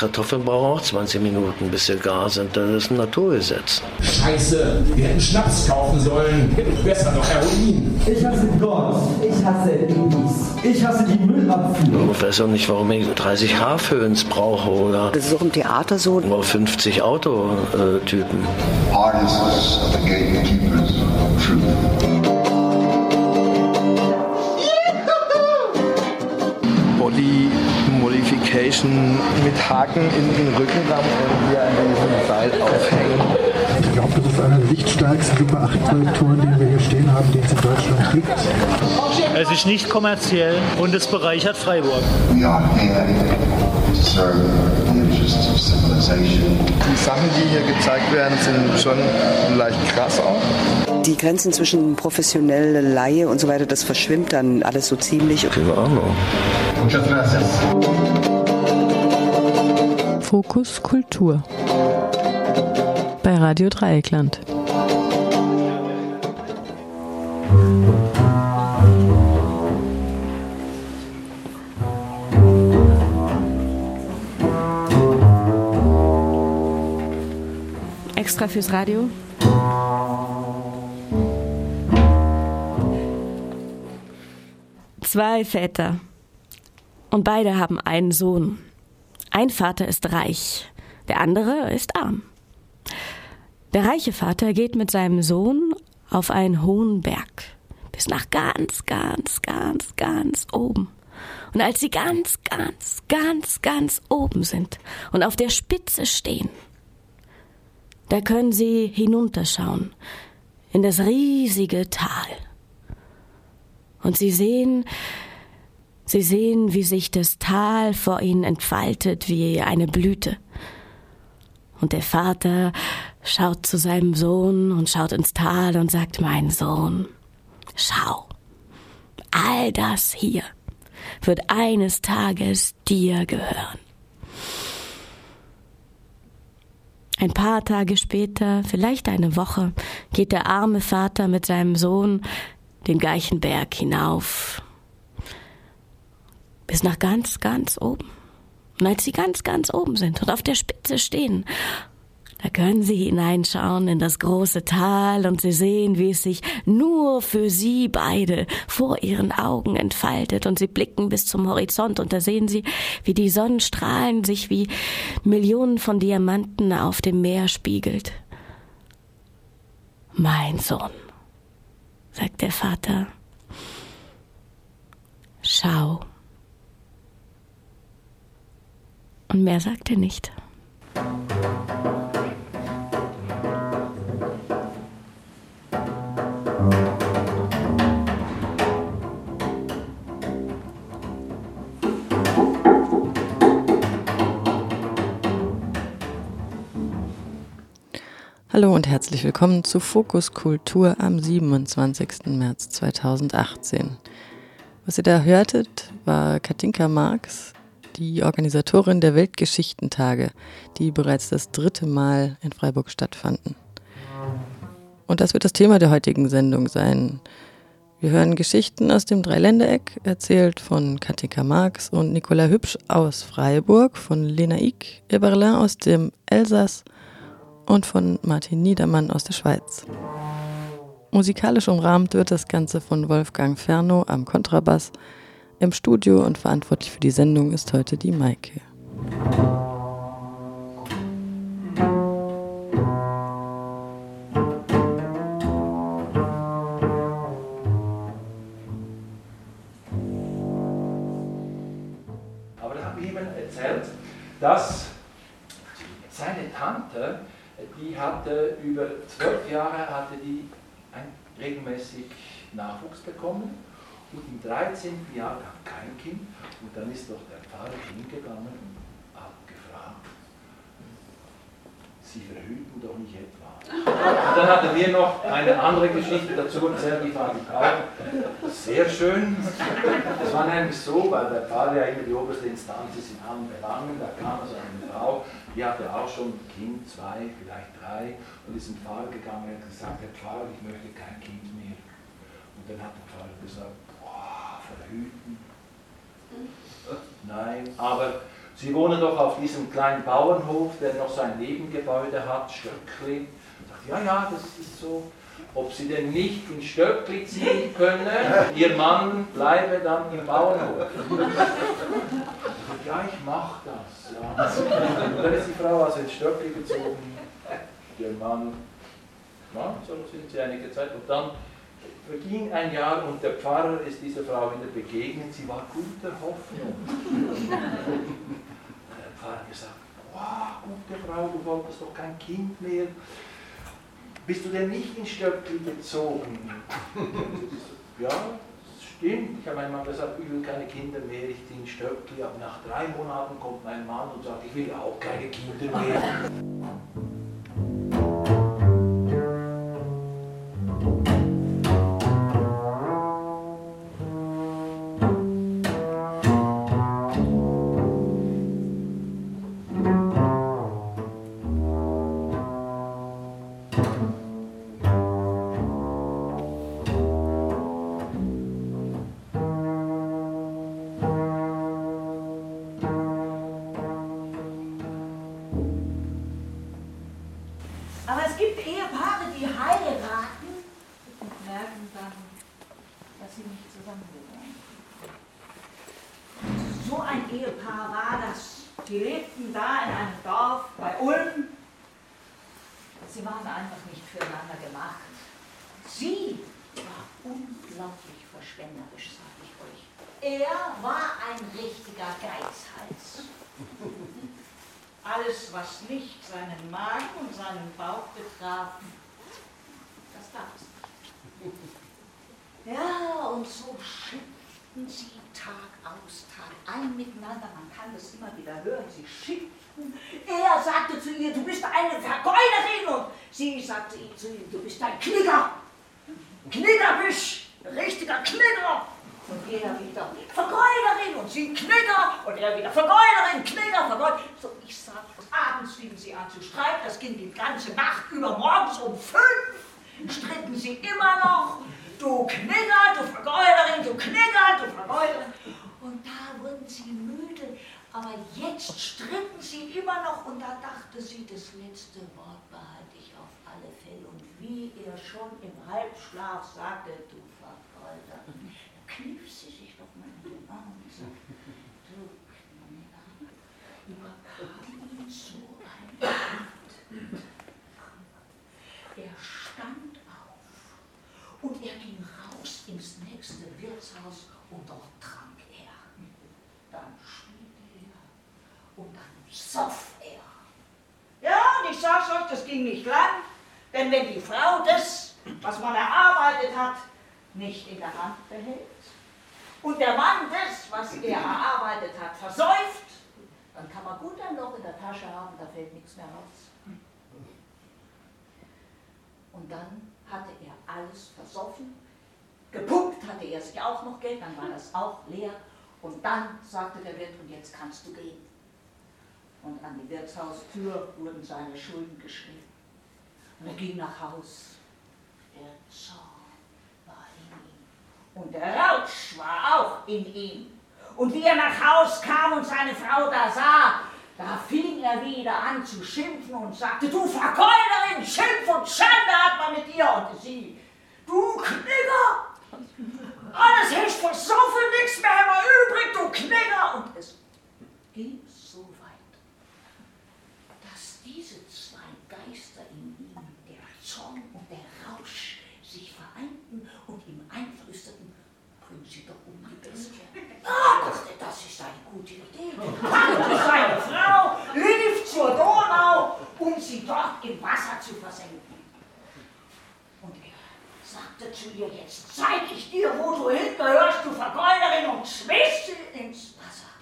Kartoffeln brauchen auch 20 Minuten, bis sie gar sind. Das ist ein Naturgesetz. Scheiße, wir hätten Schnaps kaufen sollen. Besser noch Heroin. Ich hasse Gott. Ich hasse Babys. Ich hasse die Müllabfuhr. Ich weiß auch nicht, warum ich 30 Haarföhns brauche oder, Das ist auch im Theater so. oder 50 Autotypen. Artists are the gatekeepers of truth. Modification mit Haken in den Rückenraum und hier an diesem Seil aufhängen. Ich glaube, das ist einer der lichtstärksten Super 8 Projektoren, den wir hier stehen haben, den es in Deutschland gibt. Es ist nicht kommerziell und es bereichert Freiburg. Die Sachen, die hier gezeigt werden, sind schon leicht krass auch. Die Grenzen zwischen professionelle Laie und so weiter, das verschwimmt dann alles so ziemlich. Keine Ahnung. Muchas gracias. Fokus Kultur bei Radio Dreieckland. Extra fürs Radio. Zwei Väter. Und beide haben einen Sohn. Ein Vater ist reich, der andere ist arm. Der reiche Vater geht mit seinem Sohn auf einen hohen Berg, bis nach ganz, ganz, ganz, ganz oben. Und als sie ganz, ganz, ganz, ganz oben sind und auf der Spitze stehen, da können sie hinunterschauen in das riesige Tal. Und sie sehen, sie sehen, wie sich das Tal vor ihnen entfaltet wie eine Blüte. Und der Vater schaut zu seinem Sohn und schaut ins Tal und sagt, mein Sohn, schau, all das hier wird eines Tages dir gehören. Ein paar Tage später, vielleicht eine Woche, geht der arme Vater mit seinem Sohn den gleichen Berg hinauf. Bis nach ganz, ganz oben. Und als sie ganz, ganz oben sind und auf der Spitze stehen, da können sie hineinschauen in das große Tal und sie sehen, wie es sich nur für sie beide vor ihren Augen entfaltet und sie blicken bis zum Horizont und da sehen sie, wie die Sonnenstrahlen sich wie Millionen von Diamanten auf dem Meer spiegelt. Mein Sohn, sagt der Vater, schau. Und mehr sagt er nicht. Hallo und herzlich willkommen zu Fokus Kultur am 27. März 2018. Was ihr da hörtet, war Katinka Marx, die Organisatorin der Weltgeschichtentage, die bereits das dritte Mal in Freiburg stattfanden. Und das wird das Thema der heutigen Sendung sein. Wir hören Geschichten aus dem Dreiländereck, erzählt von Katinka Marx und Nicola Hübsch aus Freiburg, von Lena Ick Eberlin aus dem Elsass und von Martin Niedermann aus der Schweiz. Musikalisch umrahmt wird das Ganze von Wolfgang Ferno am Kontrabass. Im Studio und verantwortlich für die Sendung ist heute die Maike. Aber er hat mir jemand erzählt, dass seine Tante, die hatte über zwölf Jahre hatte die regelmäßig Nachwuchs bekommen und im 13. Jahr gab kein Kind und dann ist doch der Pfarrer hingegangen und hat gefragt, Sie verhüten doch nicht etwa. Und dann hat er mir noch eine andere Geschichte dazu erzählt, die fand ich auch sehr schön. Es war nämlich so, weil der Pfarrer ja immer die oberste Instanz ist in allen Belangen, da kam also eine Frau, die hatte auch schon ein Kind, zwei, vielleicht drei, und ist zum Pfarrer gegangen und hat gesagt, Herr Pfarrer, ich möchte kein Kind mehr. Und dann hat der Pfarrer gesagt, verhüten. Nein, aber Sie wohnen doch auf diesem kleinen Bauernhof, der noch sein Nebengebäude hat, Stöckli. Sagt, ja, ja, das ist so. Ob Sie denn nicht in Stöckli ziehen können, Ihr Mann bleibe dann im Bauernhof. Ja, ich mach das. Ja. Und dann ist die Frau also ins Stöckli gezogen, ihr Mann, ja, so sind sie einige Zeit. Und dann verging ein Jahr und der Pfarrer ist dieser Frau wieder begegnet. Sie war guter Hoffnung. der Pfarrer gesagt, wow, gute Frau, du wolltest doch kein Kind mehr. Bist du denn nicht in Stöckli gezogen? ja, stimmt. Ich habe meinem Mann gesagt, ich will keine Kinder mehr, ich ziehe in Stöckli. Aber nach drei Monaten kommt mein Mann und sagt, ich will auch keine Kinder mehr. Knigger, du Vergeuderin, du Knigger, du Vergeuderin. Und da wurden sie müde, aber jetzt stritten sie immer noch und da dachte sie, das letzte Wort behalte ich auf alle Fälle. Und wie er schon im Halbschlaf sagte, du Vergeuderin, kniff sie sich doch mal in den Arm und sagte, du Knigger, überkam ihn so ein Wut. Er stand auf und er ging nächste Wirtshaus und dort trank er. Dann spielte er und dann soff er. Ja, und ich sag's euch, das ging nicht lang, denn wenn die Frau das, was man erarbeitet hat, nicht in der Hand behält und der Mann das, was er erarbeitet hat, versäuft, dann kann man gut ein Loch in der Tasche haben, da fällt nichts mehr raus. Und dann hatte er alles versoffen, gepumpt hatte er sich auch noch Geld, dann war das auch leer. Und dann sagte der Wirt, und jetzt kannst du gehen. Und an die Wirtshaustür wurden seine Schulden geschrieben. Und er ging nach Haus. Der Zorn war in ihm. Und der Rausch war auch in ihm. Und wie er nach Haus kam und seine Frau da sah, da fing er wieder an zu schimpfen und sagte, du Vergeuderin, Schimpf und Schande hat man mit dir. Und sie, du Knigger, alles hast versoffen, nichts mehr immer übrig, du Knigger. Und es ging so weit, dass diese zwei Geister in ihm, der Zorn und der Rausch, sich vereinten und ihm einflüsterten, bring sie doch um die Bestie. Ah, das, das ist eine gute Idee. Packte seine Frau, lief zur Donau, um sie dort im Wasser zu versenken. Sagte zu ihr, jetzt zeig ich dir, wo du hingehörst, du Vergeuderin, und schmiss sie ins Wasser.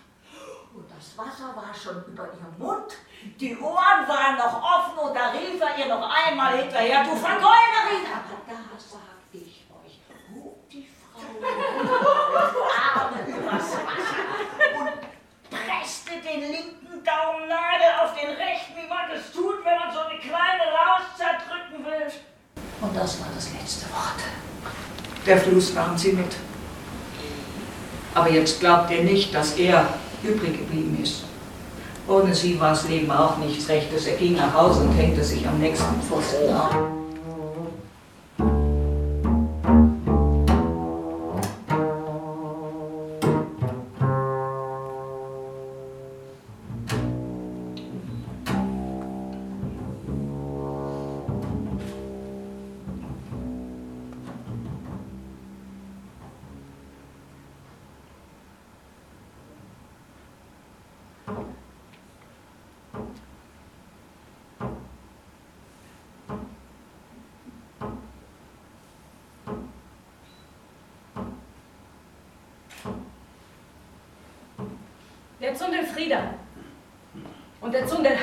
Und das Wasser war schon über ihrem Mund, die Ohren waren noch offen und da rief er ihr noch einmal hinterher, du Vergeuderin. Aber da sag ich euch, hob die Frau Arme übers Wasser und presste den linken Daumennagel auf den rechten, wie man das tut, wenn man so eine kleine Laus zerdrücken will. Und das war das letzte Wort. Der Fluss nahm sie mit. Aber jetzt glaubt ihr nicht, dass er übrig geblieben ist. Ohne sie war das Leben auch nichts Rechtes. Er ging nach Hause und hängte sich am nächsten Pfosten auf.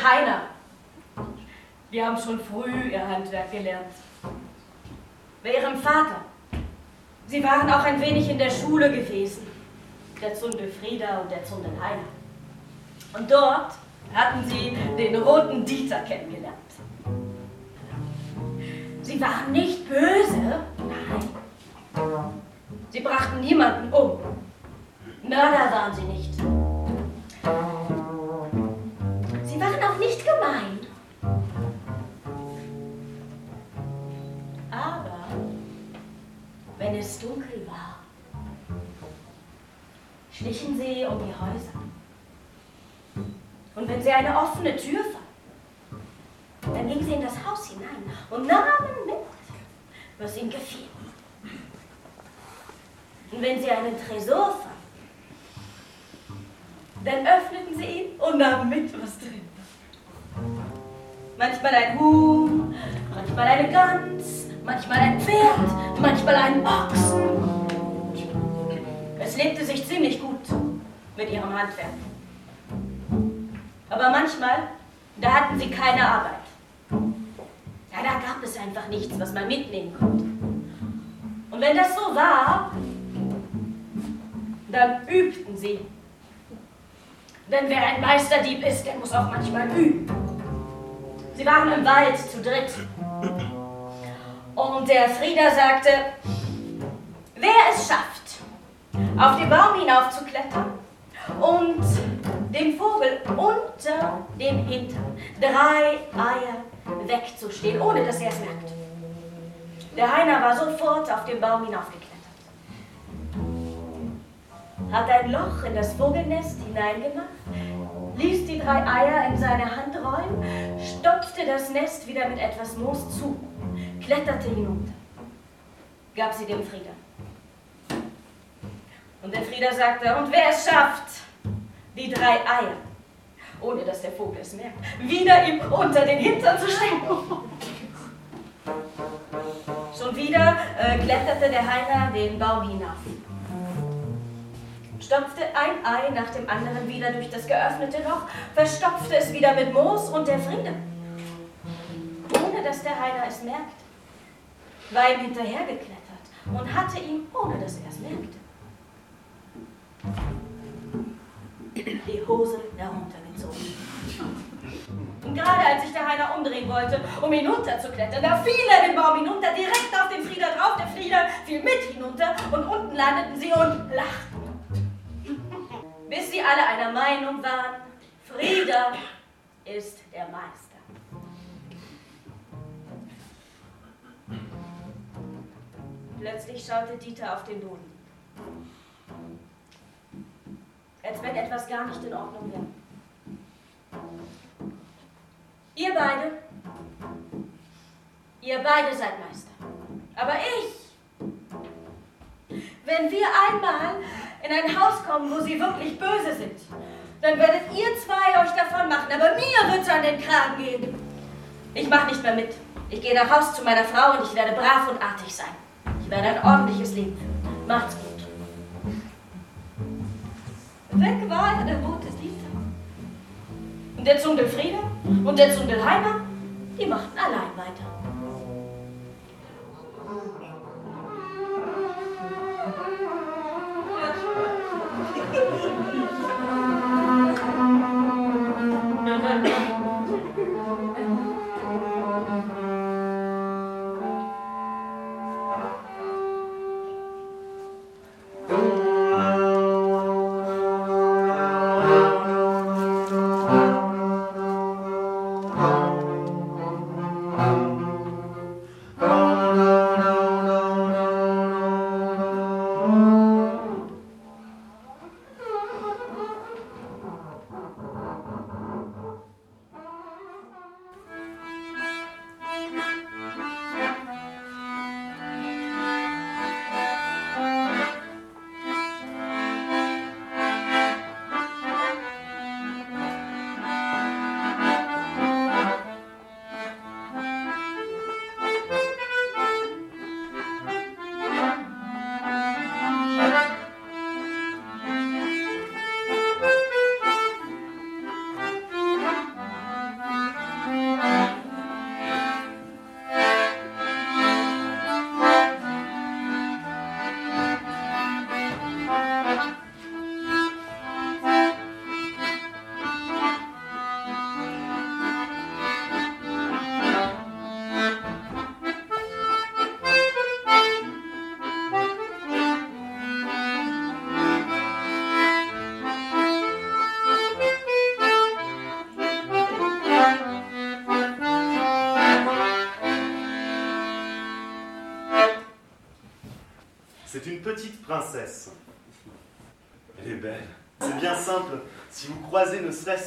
Heiner, die haben schon früh ihr Handwerk gelernt. Bei ihrem Vater. Sie waren auch ein wenig in der Schule gewesen. Der Zundel Frieda und der Zundel Heiner. Und dort hatten sie den roten Dieter kennengelernt. Sie waren nicht böse, nein. Sie brachten niemanden um. Mörder waren sie nicht. Dunkel war, schlichen sie um die Häuser. Und wenn sie eine offene Tür fanden, dann gingen sie in das Haus hinein und nahmen mit, was ihnen gefiel. Und wenn sie einen Tresor fanden, dann öffneten sie ihn und nahmen mit, was drin war. Manchmal ein Huhn, manchmal eine Gans, manchmal ein Pferd, manchmal einen Ochsen. Es lebte sich ziemlich gut mit ihrem Handwerk. Aber manchmal, da hatten sie keine Arbeit. Ja, da gab es einfach nichts, was man mitnehmen konnte. Und wenn das so war, dann übten sie. Denn wer ein Meisterdieb ist, der muss auch manchmal üben. Sie waren im Wald zu dritt. Und der Frieder sagte, wer es schafft, auf den Baum hinaufzuklettern und dem Vogel unter dem Hintern drei Eier wegzustehen, ohne dass er es merkt. Der Heiner war sofort auf den Baum hinaufgeklettert, hat ein Loch in das Vogelnest hineingemacht, ließ die drei Eier in seine Hand rollen, stopfte das Nest wieder mit etwas Moos zu, kletterte hinunter, gab sie dem Frieder. Und der Frieder sagte, und wer es schafft, die drei Eier, ohne dass der Vogel es merkt, wieder ihm unter den Hintern zu stecken. Schon wieder äh, kletterte der Heiner den Baum hinauf. Stopfte ein Ei nach dem anderen wieder durch das geöffnete Loch, verstopfte es wieder mit Moos und der Friede. Ohne dass der Heiner es merkte, war ihm hinterhergeklettert und hatte ihm, ohne dass er es merkte, die Hose heruntergezogen. Und gerade als sich der Heiner umdrehen wollte, um hinunterzuklettern, da fiel er den Baum hinunter, direkt auf den Frieder drauf. Der Frieder fiel mit hinunter und unten landeten sie und lachten. Bis sie alle einer Meinung waren, Frieder ist der Meister. Plötzlich schaute Dieter auf den Boden. Als wenn etwas gar nicht in Ordnung wäre. Ihr beide, ihr beide seid Meister. Aber ich, wenn wir einmal in ein Haus kommen, wo sie wirklich böse sind, dann werdet ihr zwei euch davon machen, aber mir wird es an den Kragen gehen. Ich mache nicht mehr mit. Ich gehe nach Haus zu meiner Frau und ich werde brav und artig sein. Ich werde ein ordentliches Leben führen. Macht's gut. Weg war er, der rote Dieter. Und der Zundel Frieda und der Zundel Heiner, die machten allein weiter. Thank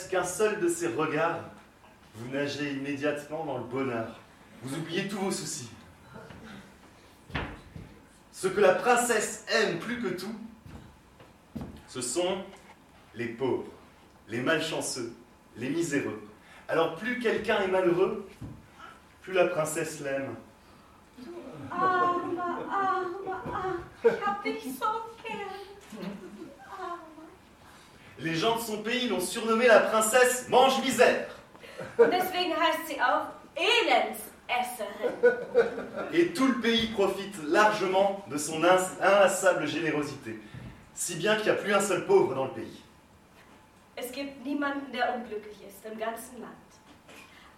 qu'un seul de ses regards, vous nagez immédiatement dans le bonheur. Vous oubliez tous vos soucis. Ce que la princesse aime plus que tout, ce sont les pauvres, les malchanceux, les miséreux. Alors plus quelqu'un est malheureux, plus la princesse l'aime. Arme, ich hab dich so gern. Les gens de son pays l'ont surnommée la princesse mange-misère. Deswegen heißt sie auch Elendsesserin. Et tout le pays profite largement de son inlassable générosité. Si bien qu'il n'y a plus un seul pauvre dans le pays. Es gibt niemanden, der unglücklich ist im ganzen Land.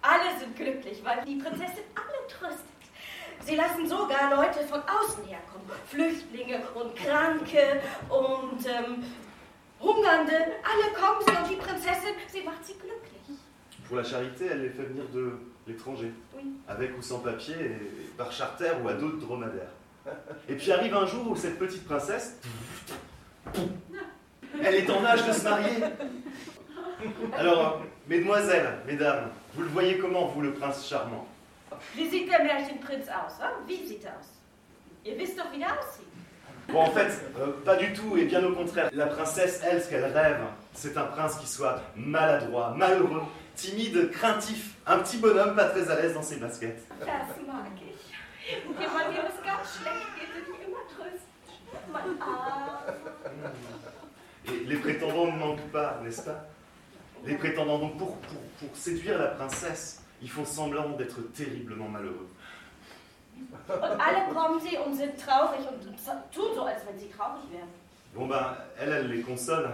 Alle sind glücklich, weil die Prinzessin alle tröstet. Sie lassen sogar Leute von außen herkommen. Flüchtlinge und Kranke und ähm, Hungernde. Alle kommen sie und die Prinzessin, sie macht sie glücklich. Pour la charité, elle les fait venir de l'étranger, Oui. avec ou sans papier, et par charter ou à d'autres dromadaires. Et puis arrive un jour où cette petite princesse, elle est en âge de se marier. Alors, mesdemoiselles, mesdames, vous le voyez comment, vous, le prince charmant? Wie sieht der Märchenprinz aus? Hein? Wie sieht er aus? Ihr wisst doch, wie aussieht. Bon, en fait, euh, pas du tout, et bien au contraire. La princesse, elle, ce qu'elle rêve, c'est un prince qui soit maladroit, malheureux, timide, craintif, un petit bonhomme pas très à l'aise dans ses baskets. Et les prétendants ne manquent pas, n'est-ce pas? Les prétendants, donc pour, pour, pour séduire la princesse, ils font semblant d'être terriblement malheureux. Und alle kommen sie und sind traurig und tun so, als wenn sie traurig wären. Bon ben, elle, elle les console.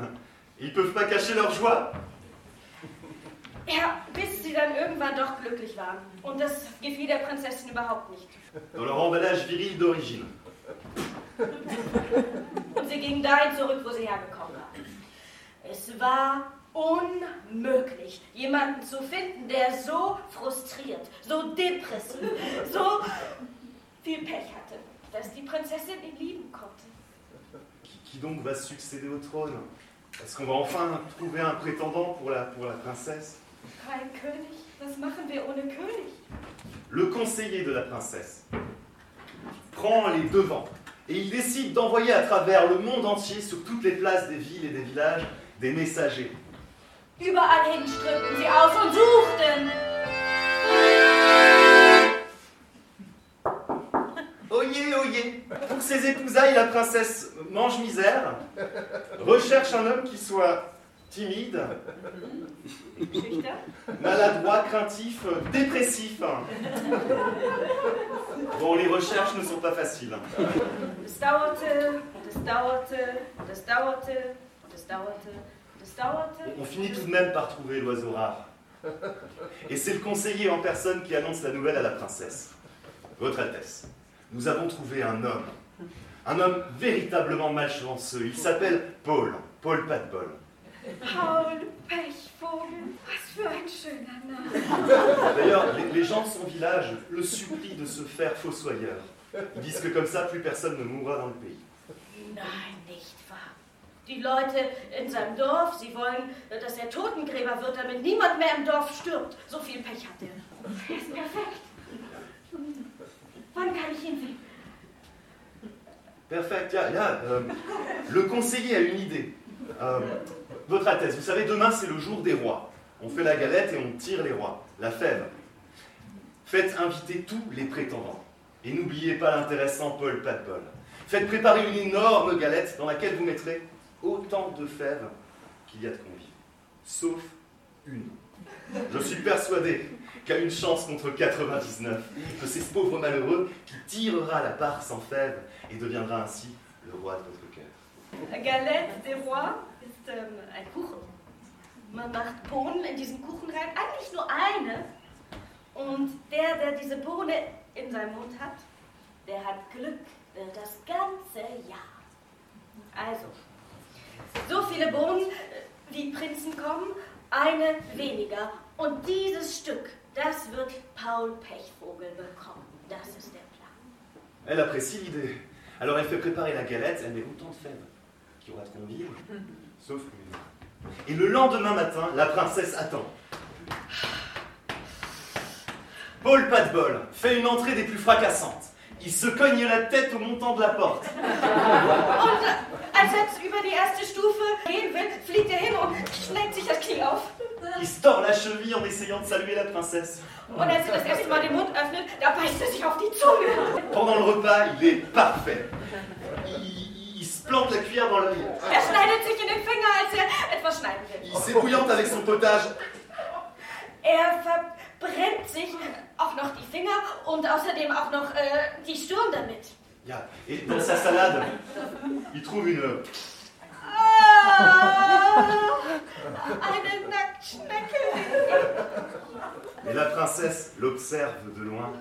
Ils peuvent pas cacher leur joie. Ja, bis sie dann irgendwann doch glücklich waren. Und das gefiel der Prinzessin überhaupt nicht. Dans leur emballage viril d'origine. Und sie ging dahin zurück, wo sie hergekommen war. Es war unmöglich, jemanden zu finden, der so frustriert, so depressiv, so viel Pech hatte, dass die Prinzessin ihn lieben konnte. Qui, donc va succéder au trône? Est-ce qu'on va enfin trouver un prétendant pour la, pour la princesse? Kein König, was machen wir ohne König? Le conseiller de la princesse prend les devants et il décide d'envoyer à travers le monde entier, sur toutes les places des villes et des villages, des messagers. Überall hin sie aus und suchten. Oyez, oyez Pour ses épousailles, la princesse mange misère, recherche un homme qui soit timide, maladroit, craintif, dépressif. Bon, les recherches ne sont pas faciles. Dauerte, dauerte, dauerte, dauerte. On finit tout de même par trouver l'oiseau rare. Et c'est le conseiller en personne qui annonce la nouvelle à la princesse. Votre Altesse, nous avons trouvé un homme. Un homme véritablement malchanceux. Il s'appelle Paul. Paul pas de bol. Paul Pechvogel, was für ein schöner Name. D'ailleurs, les, les gens de son village le supplient de se faire fossoyeur. Ils disent que comme ça, plus personne ne mourra dans le pays. Nein, nicht. Die Leute in seinem Dorf, sie wollen, dass er Totengräber wird, damit niemand mehr im Dorf stirbt. So viel Pech hat er. Er ist perfekt. Wann kann ich ihn sehen? Perfect, il y a- il y a, euh, le conseiller a une idée. Euh, votre Altesse, vous savez, demain c'est le jour des rois. On fait la galette et on tire les rois, la fève. Faites inviter tous les prétendants. Et n'oubliez pas l'intéressant Paul pas de bol. Faites préparer une énorme galette dans laquelle vous mettrez autant de fèves qu'il y a de convives. Sauf une. Je suis persuadé qu'à une chance contre 99, que c'est ce pauvre malheureux qui tirera la part sans fèves et deviendra ainsi le roi de votre cœur. Galette des Rois ist ähm, ein Kuchen. Man macht Bohnen in diesen Kuchen rein, eigentlich nur eine. Und der, der diese Bohne in seinem Mund hat, der hat Glück das ganze Jahr. Also, so viele Bohnen, äh, wie Prinzen kommen, eine weniger. Und dieses Stück, das wird Paul Pechvogel bekommen. Das ist der Plan. Elle apprécie l'idée. Alors elle fait préparer la galette, elle met autant de fèves qu'il y aura de convives, sauf une. Et le lendemain matin, la princesse attend. Paul pas de bol fait une entrée des plus fracassantes. Il se cogne la tête au montant de la porte. Und als er über die erste Stufe gehen will, fliegt er hin und schneidet sich das Knie auf. Il se tord la cheville en essayant de saluer la princesse. Und als er das erste Mal den Mund öffnet, da beißt er sich auf die Zunge. Pendant le repas, il est parfait. Il, il se plante la cuillère dans l'œil. Er schneidet sich in den Finger, als er etwas schneiden will. Il s'ébouillante avec son potage. Er verbrennt sich auch noch die Finger und außerdem auch noch äh, die Stirn damit. Ja. Et dans sa salade, il trouve une. Ah, eine Nacktschnecke. Et la princesse l'observe de loin.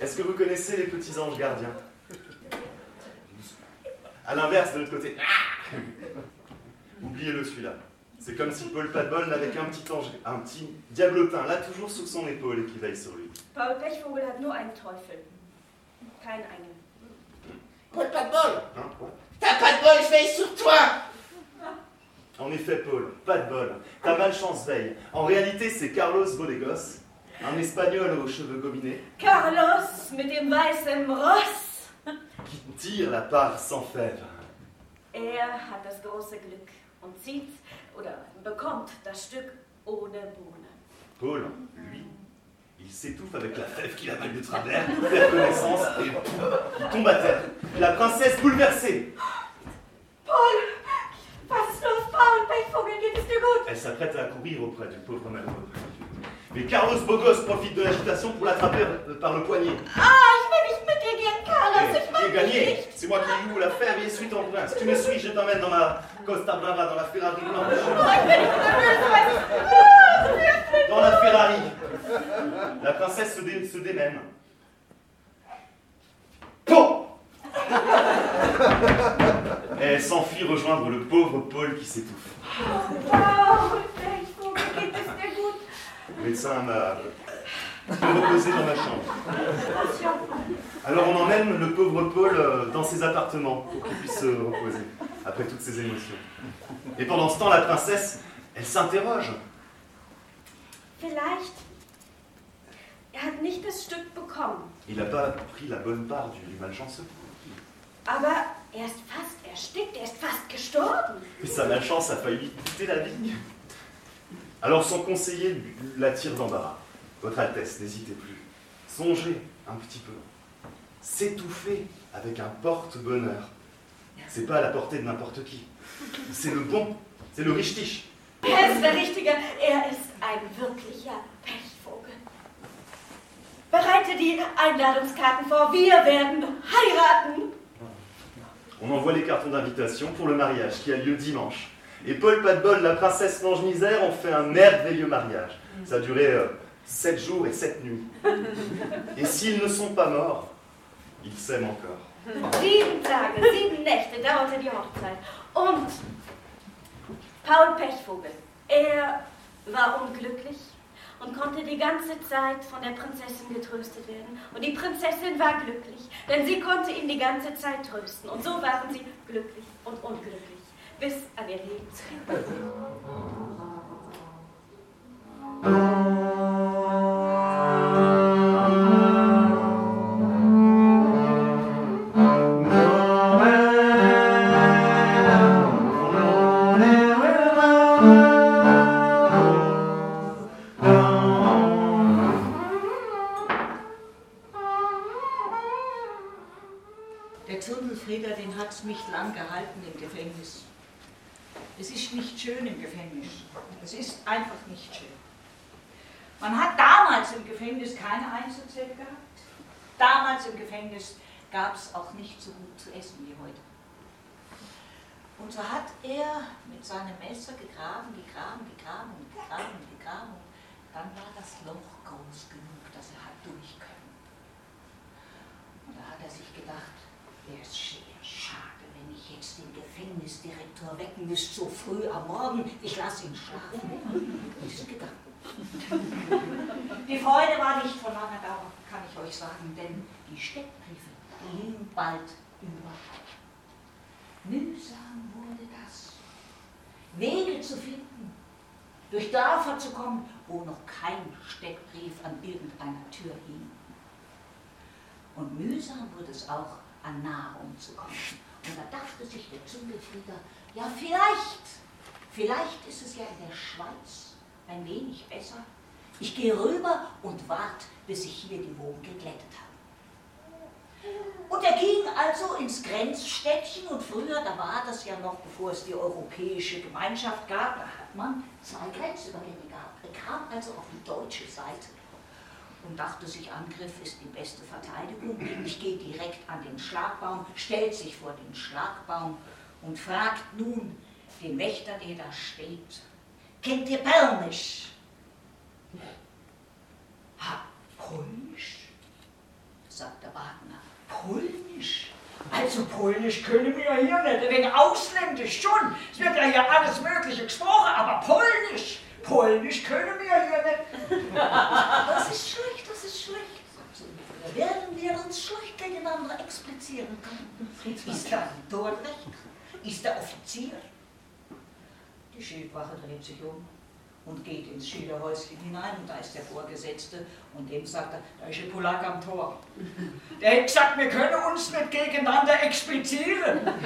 Est-ce que vous connaissez les petits anges gardiens? À l'inverse, de l'autre côté. Oubliez-le celui-là. C'est comme si Paul Padbol n'avait qu'un petit ange, un petit diablotin, là toujours sous son épaule et qui veille sur lui. Paul Pechvogel hat nur einen Teufel. Kein Engel. Paul, pas de bol Hein, quoi? T'as pas de bol, je veille sur toi En effet, Paul, pas de bol. Ta malchance veille. En réalité, c'est Carlos Bodegos, un espagnol aux cheveux gominés, Carlos mit dem weißen Ross. qui tire la part sans fève. Er hat das große Glück und zieht oder bekommt das Stück ohne Bohne. Paul, lui, il s'étouffe avec la fève qu'il avale de travers, perd connaissance et il tombe à terre. La princesse bouleversée. Paul, was ist los, Paul Pechvogel, geht es dir gut? Elle s'apprête à courir auprès du pauvre malheureux. Mais Carlos Bogos profite de l'agitation pour l'attraper euh, par le poignet. Ah, will nicht mit dir gehen, Carlos, ich Et mag gagné, c'est moi qui loue la fève et suis ton prince. Tu me suis, je t'emmène dans ma Costa Brava, dans la Ferrari blanche. Oh. Dans la Ferrari. La princesse se, dé- se démène. Pau elle s'enfuit rejoindre le pauvre Paul qui s'étouffe. Pechvogel, geht es dir gut? Le médecin m'a reposé dans ma chambre. Alors on emmène le pauvre Paul euh, dans ses appartements pour qu'il puisse se reposer après toutes ces émotions. Et pendant ce temps, la princesse, elle s'interroge. Vielleicht. Er hat nicht das Stück bekommen, Il n'a pas pris la bonne part du, du malchanceux. aber er ist fast erstickt, er ist fast gestorben. Et sa malchance a failli lui coûter la vie. Alors son conseiller la tire d'embarras. Votre Altesse, n'hésitez plus. Songez un petit peu. S'étouffer avec un porte-bonheur, c'est pas à la portée de n'importe qui. C'est le bon, c'est le richtig. Er ist der Richtige, er ist ein wirklicher Pechvogel. Bereite die Einladungskarten vor, wir werden heiraten. On envoie les cartons d'invitation pour le mariage qui a lieu dimanche. Et Paul Padbol, la princesse Mange Misère ont fait un merveilleux mariage. Ça a duré euh, sept jours et sept nuits. Et s'ils ne sont pas morts, ils s'aiment encore. Sieben Tage, sieben Nächte dauerte die Hochzeit. Und Paul Pechvogel, er war unglücklich und konnte die ganze Zeit von der Prinzessin getröstet werden. Und die Prinzessin war glücklich, denn sie konnte ihn die ganze Zeit trösten. Und so waren sie glücklich und unglücklich bis an ihr Lebensende. Der Damals im Gefängnis gab es auch nicht so gut zu essen wie heute. Und so hat er mit seinem Messer gegraben, gegraben, gegraben, gegraben, gegraben. Dann war das Loch groß genug, dass er hat durch können. Und da hat er sich gedacht, wäre es sehr schade, wenn ich jetzt den Gefängnisdirektor wecken müsste, so früh am Morgen. Ich lasse ihn schlafen. Diesen Gedanken Die Freude war nicht von langer Dauer, kann ich euch sagen, denn die Steckbriefe gingen bald überall. Mühsam wurde das. Wege zu finden, durch Dörfer zu kommen, wo noch kein Steckbrief an irgendeiner Tür hing. Und mühsam wurde es auch, an Nahrung zu kommen. Und da dachte sich der Zungelfrieder, ja vielleicht, vielleicht ist es ja in der Schweiz ein wenig besser. Ich gehe rüber und warte, bis sich hier die Wogen geglättet haben. Und er ging also ins Grenzstädtchen und früher, da war das ja noch, bevor es die Europäische Gemeinschaft gab, da hat man zwei Grenzübergänge gehabt. Er kam also auf die deutsche Seite und dachte sich, Angriff ist die beste Verteidigung. Ich gehe direkt an den Schlagbaum, stellt sich vor den Schlagbaum und fragt nun den Wächter, der da steht, kennt ihr Polnisch? Ha, Polnisch? sagt der Wagner. Polnisch? Also Polnisch können wir hier nicht, wegen Ausländisch schon. Es wird ja hier alles Mögliche gesprochen, aber Polnisch, Polnisch können wir hier nicht. Das ist schlecht, das ist schlecht. Werden wir uns schlecht gegeneinander explizieren können. Ist da ein Torrecht? Ist der Offizier? Die Schildwache dreht sich um und geht ins Schülerhäuschen hinein und da ist der Vorgesetzte und dem sagt er, da ist ein Polak am Tor. Der hat gesagt, wir können uns nicht gegeneinander explizieren. Dann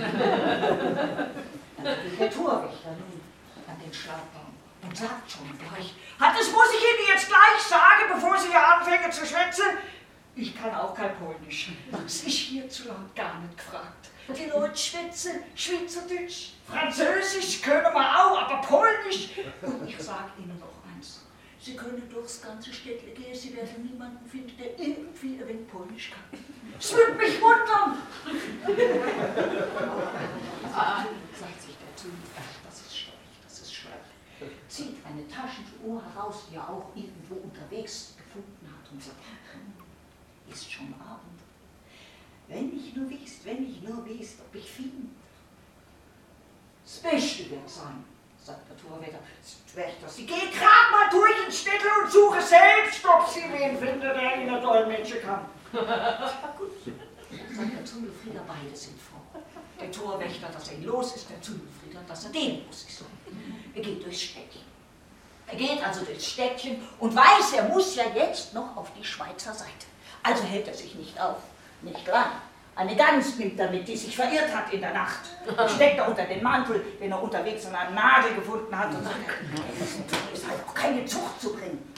geht der Torwächter nun an den Schlagbaum und sagt schon gleich, hat, das muss ich Ihnen jetzt gleich sagen, bevor Sie hier anfangen zu schwätzen. Ich kann auch kein Polnisch. Das ist hierzulande gar nicht gefragt. Die Leute schwätzen Schweizerdeutsch, Französisch können wir auch, aber Polnisch. Und ich sage Ihnen noch eins. Sie können durchs ganze Städtle gehen, Sie werden niemanden finden, der irgendwie ein wenig Polnisch kann. Es würde mich wundern. sagt sich der zu, das ist schlecht, das ist schlecht. Zieht eine Taschenuhr heraus, die er auch irgendwo unterwegs gefunden hat und sagt, hm, ist schon Abend. Wenn ich nur wisst, wenn ich nur wisst, ob ich finde. Das Beste wird sein, sagt der Torwächter. Wächter, Sie gehen gerade mal durch den Städtel und suche selbst, ob Sie wen findet, der Ihnen dolmetschen kann. Gut, sagt der Zungelfrieder, beide sind froh. Der Torwächter, dass er los ist, der Zungelfrieder, dass er den los ist. Er geht durchs Städtchen. Er geht also durchs Städtchen und weiß, er muss ja jetzt noch auf die Schweizer Seite. Also hält er sich nicht auf. Nicht lang. Eine Gans nimmt er mit, die sich verirrt hat in der Nacht. Steckt er unter den Mantel, den er unterwegs an einem Nagel gefunden hat und sagt, das ist halt auch keine Zucht zu bringen.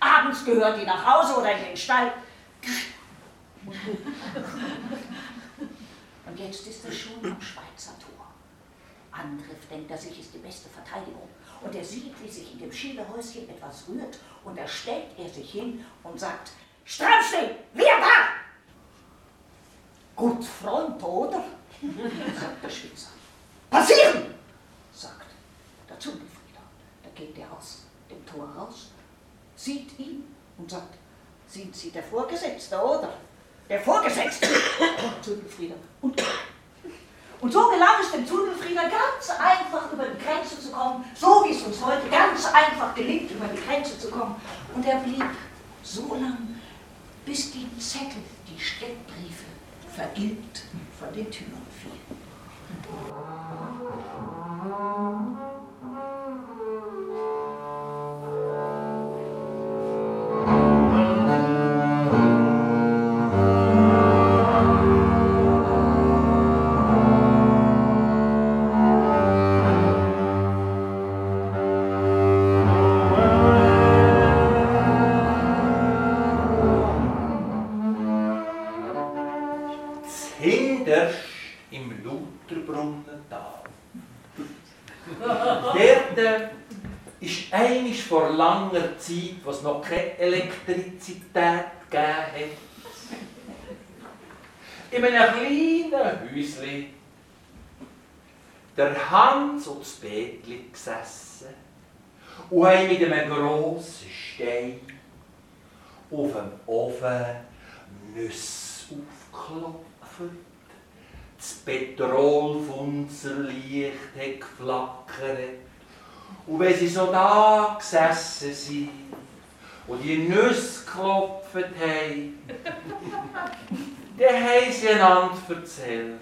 Abends gehört die nach Hause oder in den Stall. Und jetzt ist er schon am Schweizer Tor. Angriff, denkt er sich, ist die beste Verteidigung. Und er sieht, wie sich in dem Schilderhäuschen etwas rührt. Und da stellt er sich hin und sagt, Straff stehen, wer da? Gut Freund, oder? sagt der Schweizer. Passieren! sagt der Zungenfrieder. Da geht er aus dem Tor raus, sieht ihn und sagt, sind Sie der Vorgesetzte, oder? Der Vorgesetzte! Zungenfrieder. Und, und so gelang es dem Zungenfrieder ganz einfach über die Grenze zu kommen, so wie es uns heute ganz einfach gelingt, über die Grenze zu kommen. Und er blieb so lang, bis die Zettel, die Steckbriefe, vergilbt von den Türen fiel. Langer Zeit, was noch keine Elektrizität gegeben hat, in einem kleinen Häuschen. Der Hans und das Bettli gesessen und haben mit einem grossen Stein auf dem Ofen Nüsse aufgeklopft. Das Petrolfunzerlicht hat geflackert Und wenn sie so da gesessen sind und die Nüsse geklopft haben, dann haben sie einander erzählt.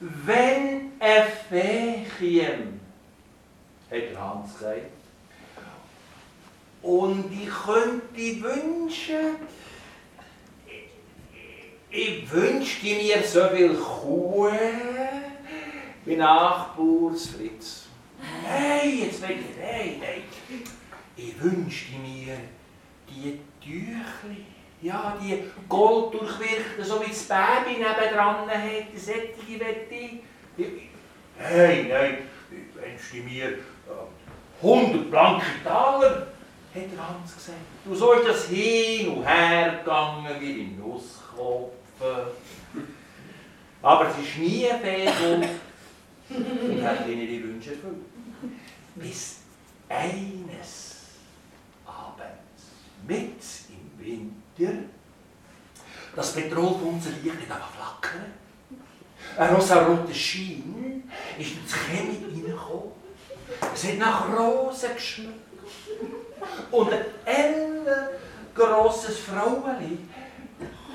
Wenn ein Fee käme, hat Hans gesagt, und ich könnte wünschen, ich wünschte mir so viel Kuh wie Nachbars Fritz. Hey, jetzt will ich, hey, hey. Ich wünschte mir die Tüchli, ja, die golddurchwirkten, so wie das Baby nebendran hat, die sättige Wette. Hey, nein, ich wünschte mir äh, 100 blanke Taler, hat der Hans gesagt. Du sollst das hin und her gegangen wie im Nusskopf. Aber es ist nie ein Fehler und hat ihnen die Wünsche erfüllt. Bis eines Abends, mit im Winter, das Petrol von unser Licht nicht aber flackern. Ein rosaroter Schein ist ins Chemie reingekommen. Es hat nach Rosen geschmeckt. Und ein ellengrosses Frauenli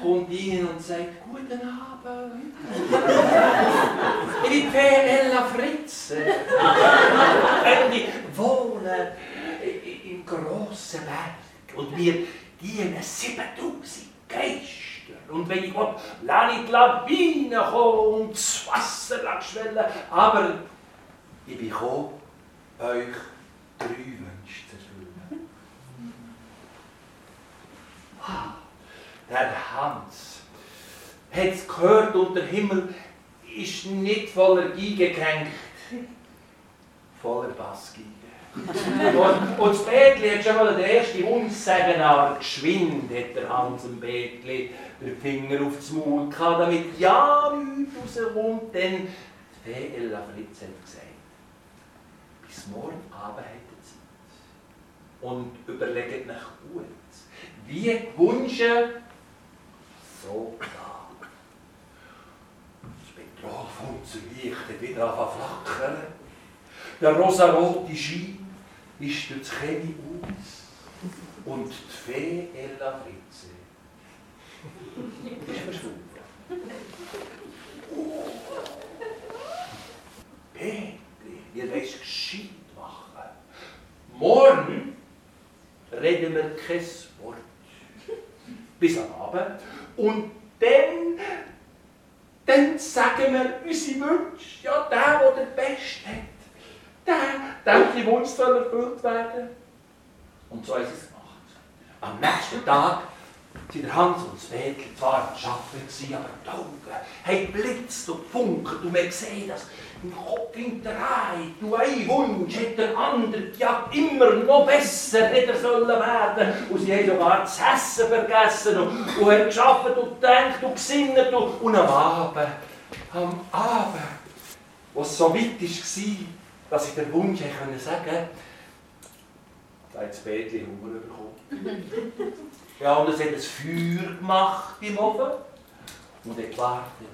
kommt rein und sagt, guten Abend. ich bin Ella Fritze. und ich wohne im grossen Berg. Und wir dienen 7000 Geister. Und wenn ich will, lasse ich die Lawine kommen und das Wasser schwellen. Aber ich bin gekommen, euch drei Wünsche zu erfüllen. Der Hans hat es gehört und der Himmel ist nicht voller Geige gehängt, voller Bassgeige. und, und das Bettli hat schon mal den ersten Wunsch sagen, aber geschwind hat der Hans im Bettli den Finger aufs Maul gehabt, damit ja nichts rauskommt, denn die Fee Ella Fritz hat gesagt, bis morgen Abend hat er Zeit. Und überlegt nach gut, wie die Wünsche so da. Das Petrol hat wieder angefangen flackern. Der rosarote Schein ist durch das Chemie aus. Und die Fee Ella Fritze ist verschwunden. Petri, wir wollen es gescheit machen. Morgen reden wir kein Wort. Bis am Abend. Und dann, dann sagen wir unsere Wünsche. Ja, der, der den Besten hat, der, der Wunsch soll erfüllt werden. Und so ist es gemacht. Am nächsten Tag der Hans und das Mädchen zwar am Arbeiten, aber die Augen haben blitzt und funkelt und man sieht das in drei. Du ein Wunsch hätte der andere ja immer noch besser hätte sollen werden. Und sie haben sogar das Essen vergessen und, und haben geschafft und gedacht und gesinnet und, und am Abend, am Abend, wo es so weit war, dass ich den Wunsch hätte sagen konnte, da hat das Bädchen Hunger bekommen. Ja, und es hat ein Feuer gemacht im Ofen und hat gewartet,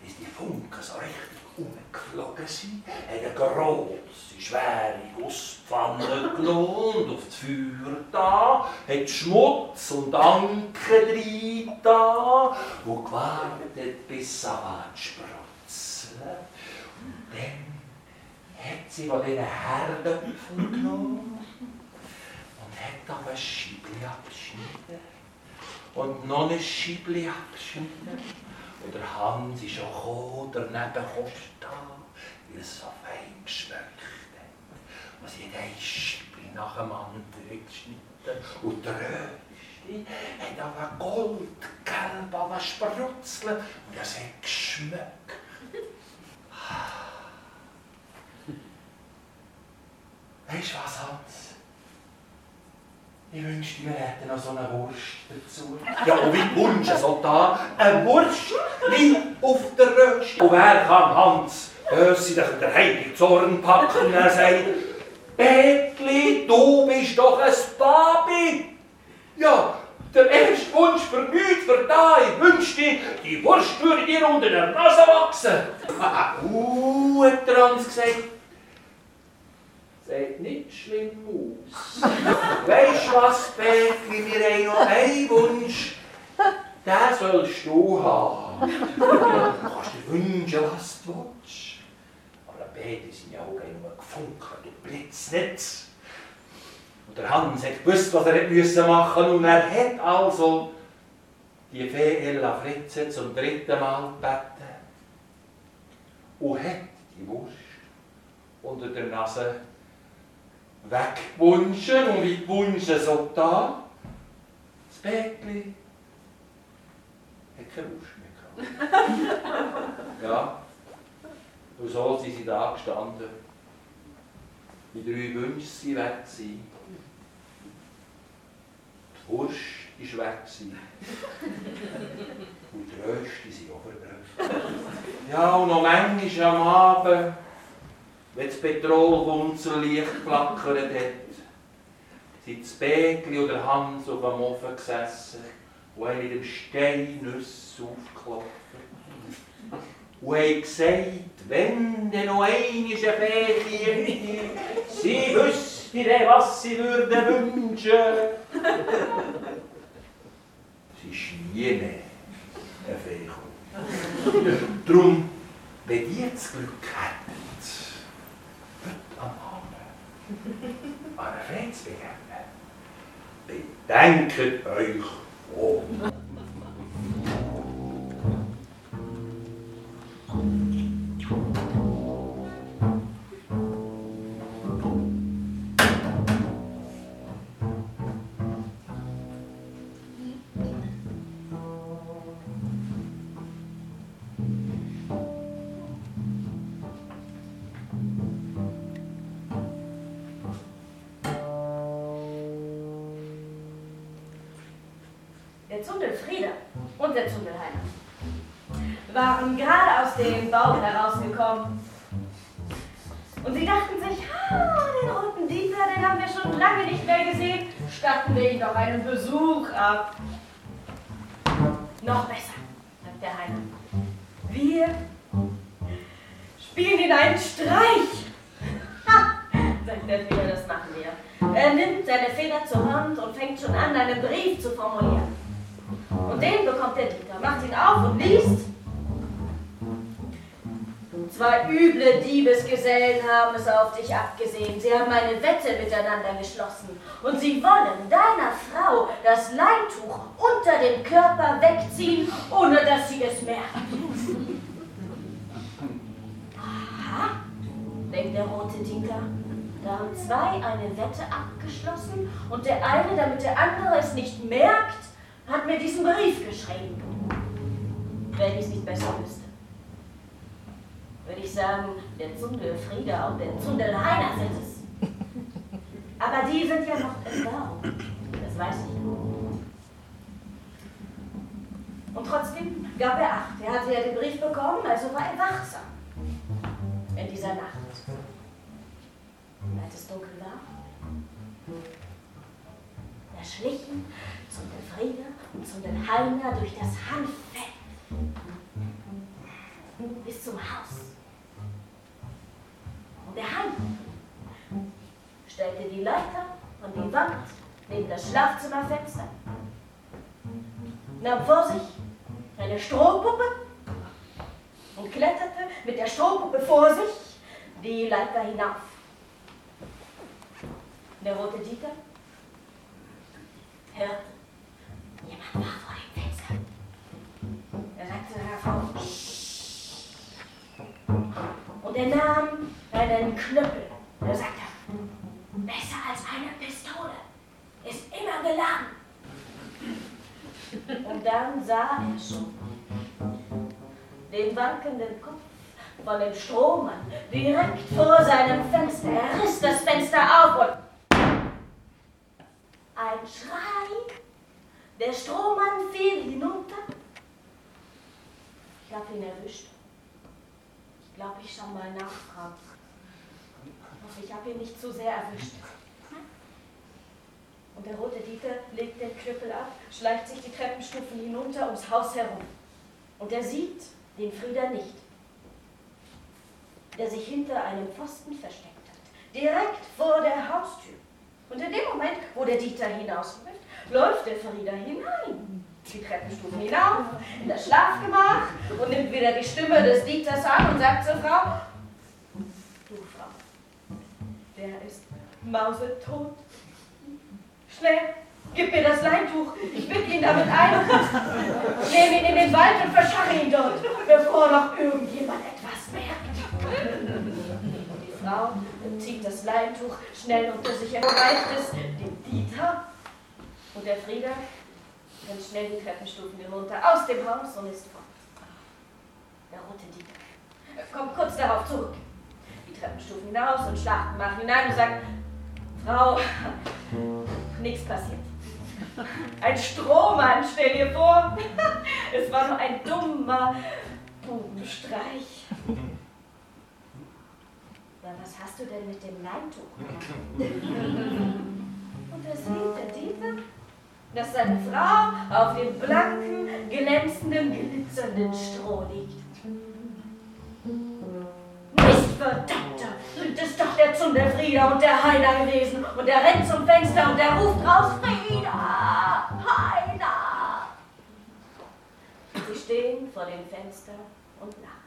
bis die Funken so richtig Er hat eine grosse, schwere Gusspfanne genommen und auf das Feuer da, hat Schmutz und Anken rein da und gewartet, bis es sprutzen. Und dann hat sie von diesen Herdöpfeln genommen hat aber ein Scheibli abgeschnitten und noch ein Scheibli abgeschnitten. Und der Hans ist auch gekommen, daneben kostet weil es so fein geschmeckt hat. Und sie hat ein Scheibli nach dem anderen geschnitten. Und der Rösti hat aber goldgelb aber sprutzeln und es hat geschmeckt. Weißt du was, Hans? Ich wünschte, wir hätten noch so eine Wurst dazu. Ja, und wie Wunsch so da? Eine Wurst liegt auf der Röst. Und wer kann Hans Hössi sich der heilige Zorn packen? Er sagt, Bettli, du bist doch ein Baby. Ja, der erste Wunsch für mich, für da, ich wünschte, die Wurst würde dir unter der Nase wachsen. uh, hat der Hans gesagt, Seht nicht schlimm aus. Weisst du was, Becky, wir haben noch einen Wunsch. Den sollst du haben. Du kannst dir wünschen, was du willst. Aber beide sind ja auch nur gefunkelt und Blitznetz. Und der Hans hat gewusst, was er müssen machen und er hat also die Fee Ella Fritze zum dritten Mal gebeten und hat die Wurst unter der Nase weggewünscht und wie die Wünsche so da. Das Bäckli hat keine Wurst mehr gehabt. Ja, und so sind sie da gestanden. Die drei Wünsche sind weg. Gewesen. Die Wurst ist weg. Gewesen. Und die Röste sind auch verbraucht. Ja, und noch manchmal am Abend, wenn das Petrolwunzerlicht flackert hat, sind das Bägli oder Hans auf dem Ofen gesessen und haben in dem Stein aufgeklopft. Und haben gesagt, wenn denn noch einmal eine Fee sie wüsste, was sie würde wünschen. Sie ist nie mehr eine Fee gekommen. Darum, wenn ihr das Glück hättet, heute am Abend an einer Fee zu begegnen, bedenkt euch wohl. Gerade aus dem Bau herausgekommen. Und sie dachten sich, ah, den roten Dieter, den haben wir schon lange nicht mehr gesehen. Statten wir ihm doch einen Besuch ab. Noch besser, sagt der Heiner. Wir spielen ihn einen Streich. Ha, sagt der Frieder, das machen wir. Er nimmt seine Feder zur Hand und fängt schon an, einen Brief zu formulieren. Und den bekommt der Dieter, macht ihn auf und liest. Zwei üble Diebesgesellen haben es auf dich abgesehen. Sie haben eine Wette miteinander geschlossen. Und sie wollen deiner Frau das Leintuch unter dem Körper wegziehen, ohne dass sie es merkt. Aha, denkt der rote Dieter. Da haben zwei eine Wette abgeschlossen und der eine, damit der andere es nicht merkt, hat mir diesen Brief geschrieben. Wenn ich es nicht besser wüsste. Würde ich sagen, der Zundel Frieda und der Zundel Heiner sind es. Aber die sind ja noch im Bau. Das weiß ich. Und trotzdem gab er Acht. Er hatte ja den Brief bekommen, also war er wachsam. In dieser Nacht. Und als es dunkel war, da schlichen Zundel Frieda und Zundel Heiner durch das Hanffeld bis zum Haus. Der Heiner stellte die Leiter an die Wand neben das Schlafzimmerfenster, nahm vor sich eine Strohpuppe und kletterte mit der Strohpuppe vor sich die Leiter hinauf. Der rote Dieter hörte, jemand war vor dem Fenster. Er sagte hervor, und er nahm einen Knüppel. Er sagte, besser als eine Pistole. Ist immer geladen. Und dann sah er schon den wankenden Kopf von dem Strohmann direkt vor seinem Fenster. Er riss das Fenster auf und ein Schrei. Der Strohmann fiel hinunter. Ich habe ihn erwischt. Glaube, ich schau mal nachfragen. Ich hoffe, ich habe ihn nicht zu sehr erwischt. Und der rote Dieter legt den Knüppel ab, schleicht sich die Treppenstufen hinunter ums Haus herum. Und er sieht den Frieder nicht, der sich hinter einem Pfosten versteckt hat. direkt vor der Haustür. Und in dem Moment, wo der Dieter hinausläuft, läuft der Frieder hinein. Die Treppenstufen hinauf, in das Schlafgemach und nimmt wieder die Stimme des Dieters an und sagt zur Frau, du Frau, der ist mausetot. Schnell, gib mir das Leintuch, ich wickel ihn damit ein, nehme ihn in den Wald und verscharre ihn dort, bevor noch irgendjemand etwas merkt. Die Frau zieht das Leintuch schnell unter sich her, reicht es dem Dieter und der Frieder rennt schnell die Treppenstufen hinunter aus dem Haus und ist fort. Der rote Dieter kommt kurz darauf zurück. Die Treppenstufen hinaus und Schlachtenmach hinein und sagt, Frau, nichts passiert. Ein Strohmann, stell dir vor. Es war nur ein dummer Bubenstreich. Na, was hast du denn mit dem Leintuch gemacht? Und da sieht der Dieter, dass seine Frau auf dem blanken, glänzenden, glitzernden Stroh liegt. Mistverdammter, sind es doch der Zunderfrieder und der Heiner gewesen. Und der rennt zum Fenster und der ruft raus, Frieda, Heiner. Sie stehen vor dem Fenster und lachen.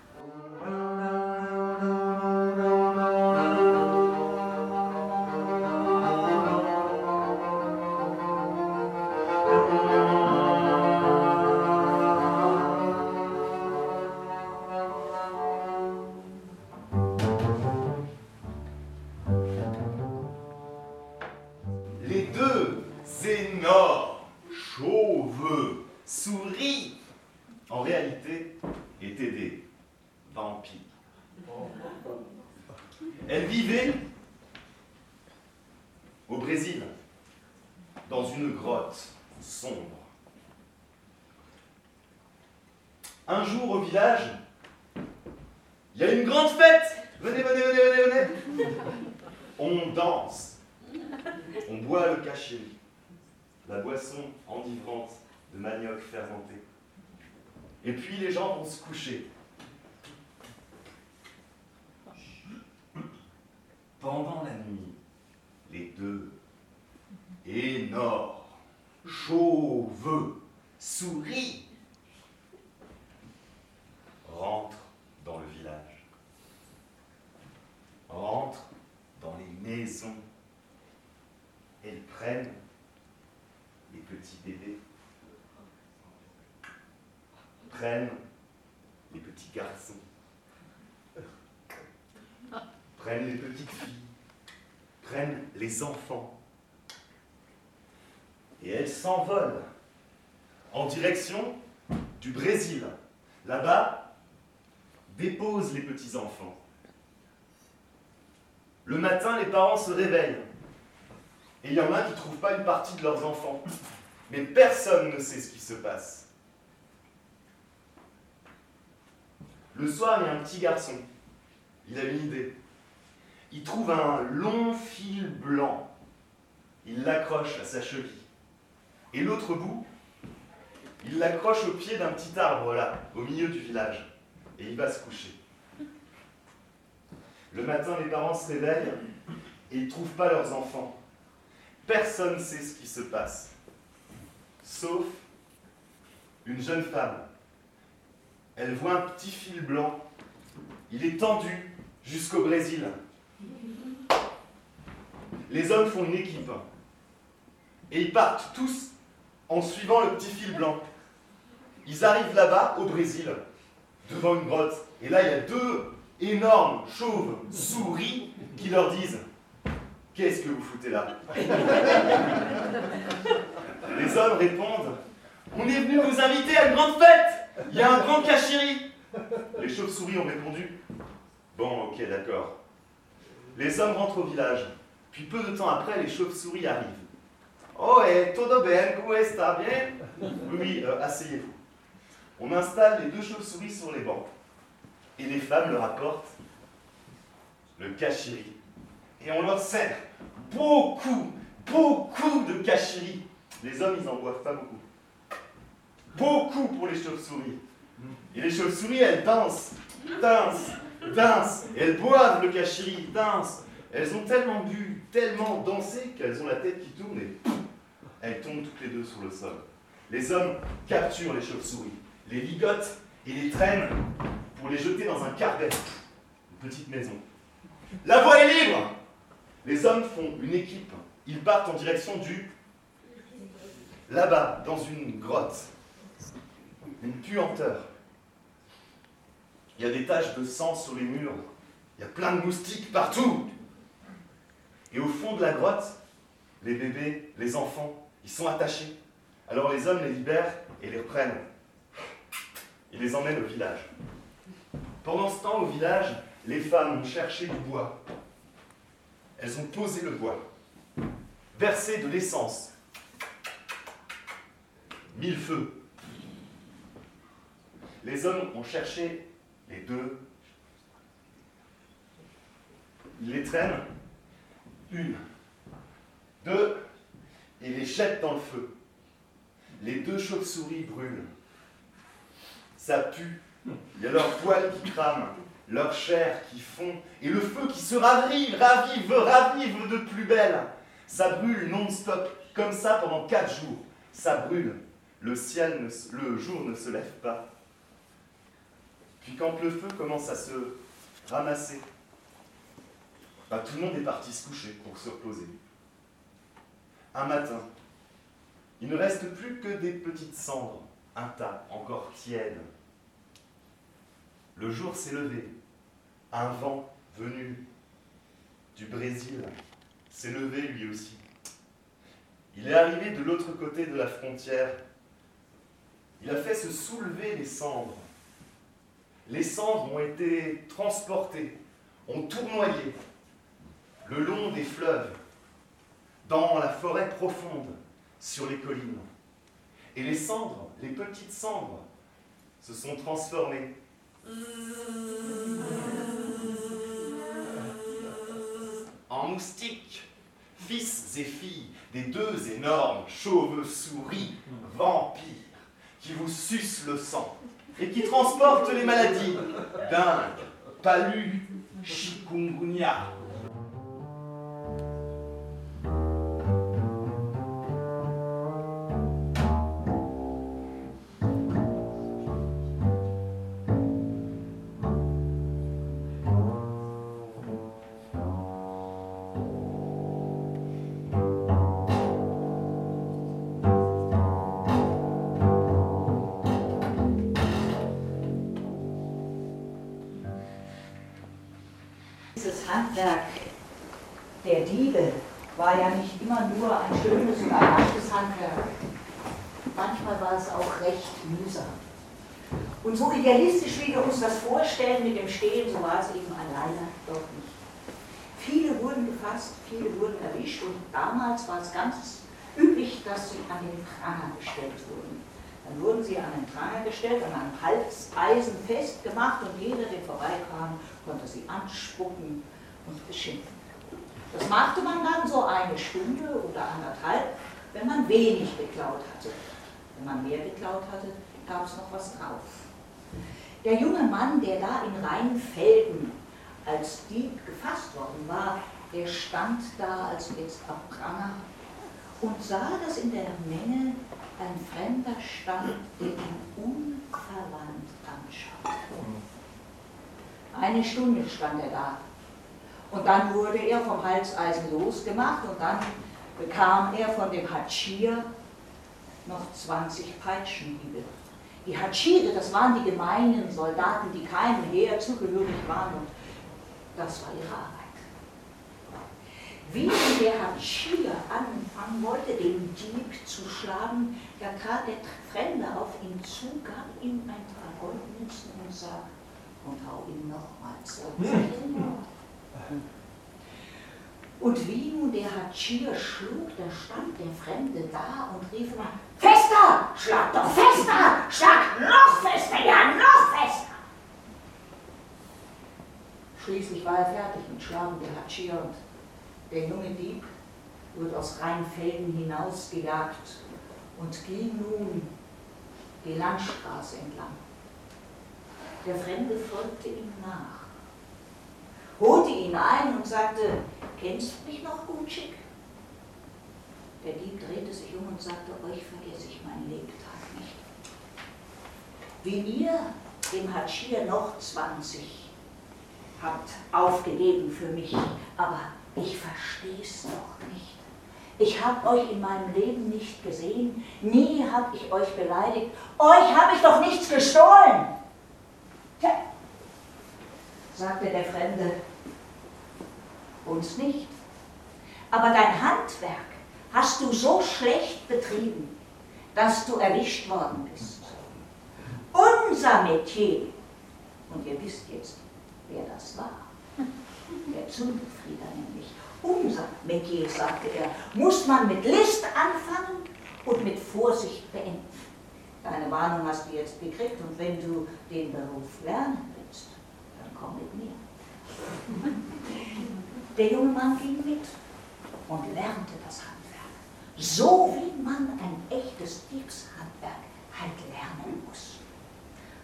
Souris, en réalité, étaient des vampires. Elles vivaient au Brésil, dans une grotte sombre. Un jour au village, il y a une grande fête. Venez, venez, venez, venez, venez. On danse. On boit le cachiri, la boisson enivrante de manioc fermenté. Et puis les gens vont se coucher. Pendant la nuit, les deux énormes, chauves, souris rentrent dans le village, rentrent dans les maisons elles prennent les petits bébés, prennent les petits garçons, prennent les petites filles, prennent les enfants, et elles s'envolent en direction du Brésil. Là-bas, déposent les petits-enfants. Le matin, les parents se réveillent. Et il y en a qui ne trouvent pas une partie de leurs enfants. Mais personne ne sait ce qui se passe. Le soir, il y a un petit garçon. Il a une idée. Il trouve un long fil blanc. Il l'accroche à sa cheville. Et l'autre bout, il l'accroche au pied d'un petit arbre là, au milieu du village. Et il va se coucher. Le matin, les parents se réveillent et ils ne trouvent pas leurs enfants. Personne ne sait ce qui se passe, sauf une jeune femme. Elle voit un petit fil blanc. Il est tendu jusqu'au Brésil. Les hommes font une équipe. Et ils partent tous en suivant le petit fil blanc. Ils arrivent là-bas, au Brésil, devant une grotte. Et là, il y a deux énormes chauves souris qui leur disent Qu'est-ce que vous foutez là? Les hommes répondent On est venu vous inviter à une grande fête Il y a un grand cachiri Les chauves-souris ont répondu Bon, ok, d'accord. Les hommes rentrent au village. Puis peu de temps après, les chauves-souris arrivent. Oh, et todo bien, comment est bien? Oui, oui, euh, asseyez-vous. On installe les deux chauves-souris sur les bancs. Et les femmes leur apportent le cachiri. Et on leur sert beaucoup, beaucoup de cachiri. Les hommes, ils en boivent pas beaucoup. Beaucoup pour les chauves-souris. Et les chauves-souris, elles dansent, dansent, dansent. Elles boivent le cachiri, dansent, Elles ont tellement bu, tellement dansé qu'elles ont la tête qui tourne et elles tombent toutes les deux sur le sol. Les hommes capturent les chauves-souris, les ligotent et les traînent pour les jeter dans un carbet, une petite maison. La voie est libre Les hommes font une équipe. Ils partent en direction du... Là-bas, dans une grotte. Une puanteur. Il y a des taches de sang sur les murs. Il y a plein de moustiques partout. Et au fond de la grotte, les bébés, les enfants, ils sont attachés. Alors les hommes les libèrent et les reprennent. Ils les emmènent au village. Pendant ce temps, au village, les femmes ont cherché du bois. Elles ont posé le bois, versé de l'essence, mis le feu. Les hommes ont cherché les deux. Ils les traînent, une, deux, et les jettent dans le feu. Les deux chauves-souris brûlent. Ça pue. Il y a leurs poils qui crament, leur chair qui fond, et le feu qui se ravive, ravive, ravive de plus belle. Ça brûle non-stop, comme ça pendant quatre jours. Ça brûle. Le ciel, le jour ne se lève pas. Puis quand le feu commence à se ramasser, bah, tout le monde est parti se coucher pour se reposer. Un matin, il ne reste plus que des petites cendres, un tas encore tiède. Le jour s'est levé. Un vent venu du Brésil s'est levé lui aussi. Il est arrivé de l'autre côté de la frontière. Il a fait se soulever les cendres. Les cendres ont été transportées, ont tournoyé le long des fleuves, dans la forêt profonde, sur les collines. Et les cendres, les petites cendres, se sont transformées en moustiques, fils et filles des deux énormes chauves-souris vampires qui vous sucent le sang et qui transportent les maladies dingue, palu, chikungunya. Handwerk der Diebe war ja nicht immer nur ein schönes und ein leichtes Handwerk. Manchmal war es auch recht mühsam. Und so idealistisch, wie wir uns das vorstellen mit dem Stehen, so war es eben alleine doch nicht. Viele wurden gefasst, viele wurden erwischt und damals war es ganz üblich, dass sie an den Pranger gestellt wurden. Dann wurden sie an den Pranger gestellt, an einem Halseisen festgemacht und jeder, der vorbeikam, konnte sie anspucken und beschimpfen. Das machte man dann so eine Stunde oder anderthalb, wenn man wenig geklaut hatte. Wenn man mehr geklaut hatte, gab es noch was drauf. Der junge Mann, der da in Rheinfelden als Dieb gefasst worden war, der stand da als jetzt am Pranger und sah, dass in der Menge ein Fremder stand, der ihn unverwandt anschaute. Eine Stunde stand er da. Und dann wurde er vom Halseisen losgemacht und dann bekam er von dem Hatschir noch 20 Peitschenhiebe. Die Hatschire, das waren die gemeinen Soldaten, die keinem Heer zugehörig waren und das war ihre Arbeit. Wie der Hatschir anfangen wollte, den Dieb zu schlagen, da trat der Fremde auf ihn zu, gab ihm ein paar Goldmünzen und sagte, und hau ihn nochmals so. Und wie nun der Hatschir schlug, da stand der Fremde da und rief immer, Fester! Schlag doch fester! Schlag noch fester! Ja, noch fester! Schließlich war er fertig mit Schlagen der Hatschir und der junge Dieb wurde aus Rheinfelden hinausgejagt und ging nun die Landstraße entlang. Der Fremde folgte ihm nach. Holte ihn ein und sagte, kennst du mich noch gut, Schick? Der Dieb drehte sich um und sagte, euch vergesse ich mein Lebtag nicht. Wie ihr im Hatschir noch 20 habt aufgegeben für mich, aber ich verstehe es doch nicht. Ich habe euch in meinem Leben nicht gesehen, nie habe ich euch beleidigt, euch habe ich doch nichts gestohlen. Tja, sagte der Fremde, uns nicht. Aber dein Handwerk hast du so schlecht betrieben, dass du erwischt worden bist. Unser Metier, und ihr wisst jetzt, wer das war, der Zungenfrieder nämlich, unser Metier, sagte er, muss man mit List anfangen und mit Vorsicht beenden. Deine Warnung hast du jetzt gekriegt und wenn du den Beruf lernen willst, dann komm mit mir. Der junge Mann ging mit und lernte das Handwerk, so wie man ein echtes Diebshandwerk halt lernen muss.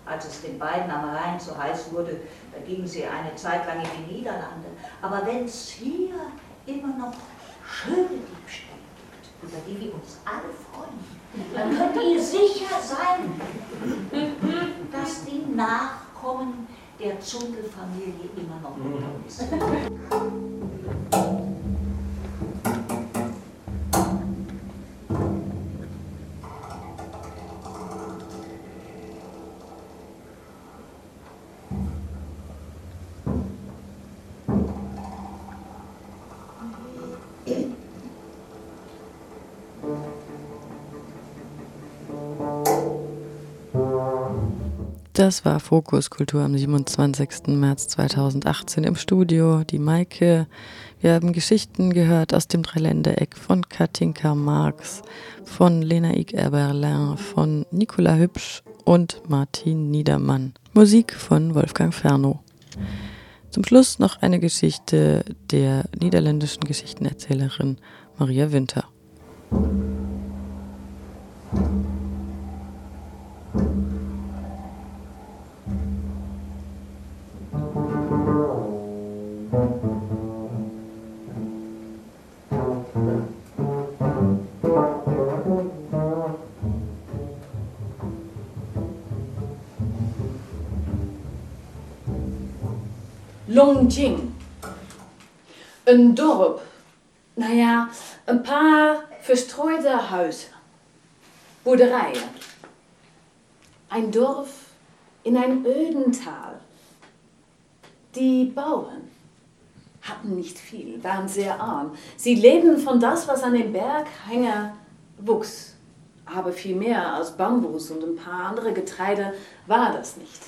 Als es den beiden am Rhein zu heiß wurde, da gingen sie eine Zeit lang in die Niederlande. Aber wenn es hier immer noch schöne Diebstähle gibt, über die wir uns alle freuen, dann könnt ihr sicher sein, dass die Nachkommen der Zundelfamilie immer noch unter uns sind. Thank you. Das war Fokus Kultur am 27. März 2018 im Studio. Die Maike. Wir haben Geschichten gehört aus dem Dreiländereck von Katinka Marx, von Lena Ig Eberlin, von Nicola Hübsch und Martin Niedermann. Musik von Wolfgang Ferno. Zum Schluss noch eine Geschichte der niederländischen Geschichtenerzählerin Maria Winter. Een dorp. Nou ja, een paar verstrooide Häuser. Boerderijen. Ein Dorf in einem öden Tal. Die Bauern hatten nicht viel, waren sehr arm. Sie lebten von das, was an dem Berghänger wuchs. Aber viel mehr als Bambus und ein paar andere Getreide war das nicht.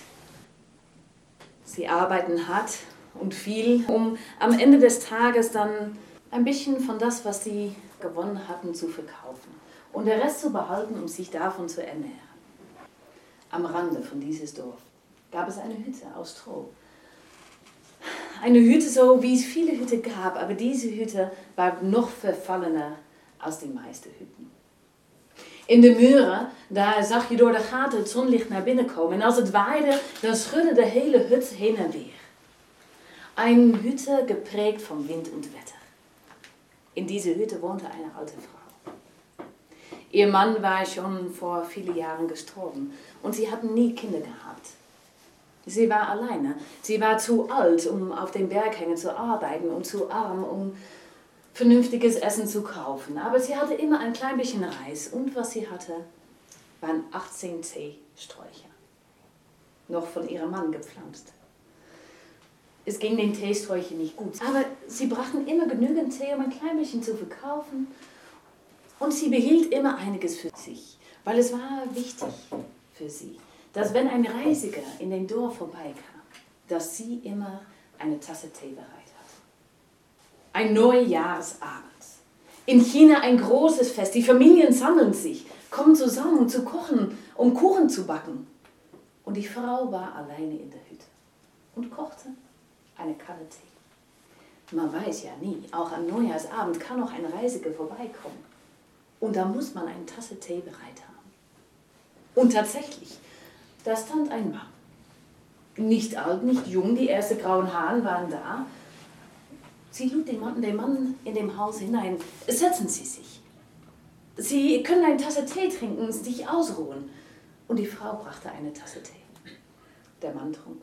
Sie arbeiten hart und viel, um am Ende des Tages dann ein bisschen von das, was sie gewonnen hatten, zu verkaufen und der Rest zu behalten, um sich davon zu ernähren. Am Rande von dieses Dorf gab es eine Hütte aus Stroh. Eine Hütte, so wie es viele Hütte gab, aber diese Hütte war noch verfallener als die meisten Hütten. In de muren, daar zag je door de gaten het zonlicht naar binnen komen. En als het waaide, dan schudde de hele hut heen en weer. Eine Hütte geprägt vom Wind und Wetter. In dieser Hütte wohnte eine alte Frau. Ihr Mann war schon vor vielen Jahren gestorben und sie hatten nie Kinder gehabt. Sie war alleine. Sie war zu alt, um auf den Berghängen zu arbeiten und zu arm, um vernünftiges Essen zu kaufen. Aber sie hatte immer ein klein bisschen Reis und was sie hatte, waren 18 Teesträucher. Noch von ihrem Mann gepflanzt. Es ging den Teesträuchen nicht gut. Aber sie brachten immer genügend Tee, um ein klein bisschen zu verkaufen. Und sie behielt immer einiges für sich, weil es war wichtig für sie, dass wenn ein Reisiger in den Dorf vorbeikam, dass sie immer eine Tasse Tee bereit hat. Ein Neujahrsabend. In China ein großes Fest. Die Familien sammeln sich, kommen zusammen, um zu kochen, um Kuchen zu backen. Und die Frau war alleine in der Hütte und kochte eine Kanne Tee. Man weiß ja nie, auch am Neujahrsabend kann noch ein Reisiger vorbeikommen. Und da muss man eine Tasse Tee bereit haben. Und tatsächlich, da stand ein Mann. Nicht alt, nicht jung, die ersten grauen Haaren waren da. Sie lud den Mann, den Mann in dem Haus hinein. Setzen Sie sich. Sie können eine Tasse Tee trinken, sich ausruhen. Und die Frau brachte eine Tasse Tee. Der Mann trank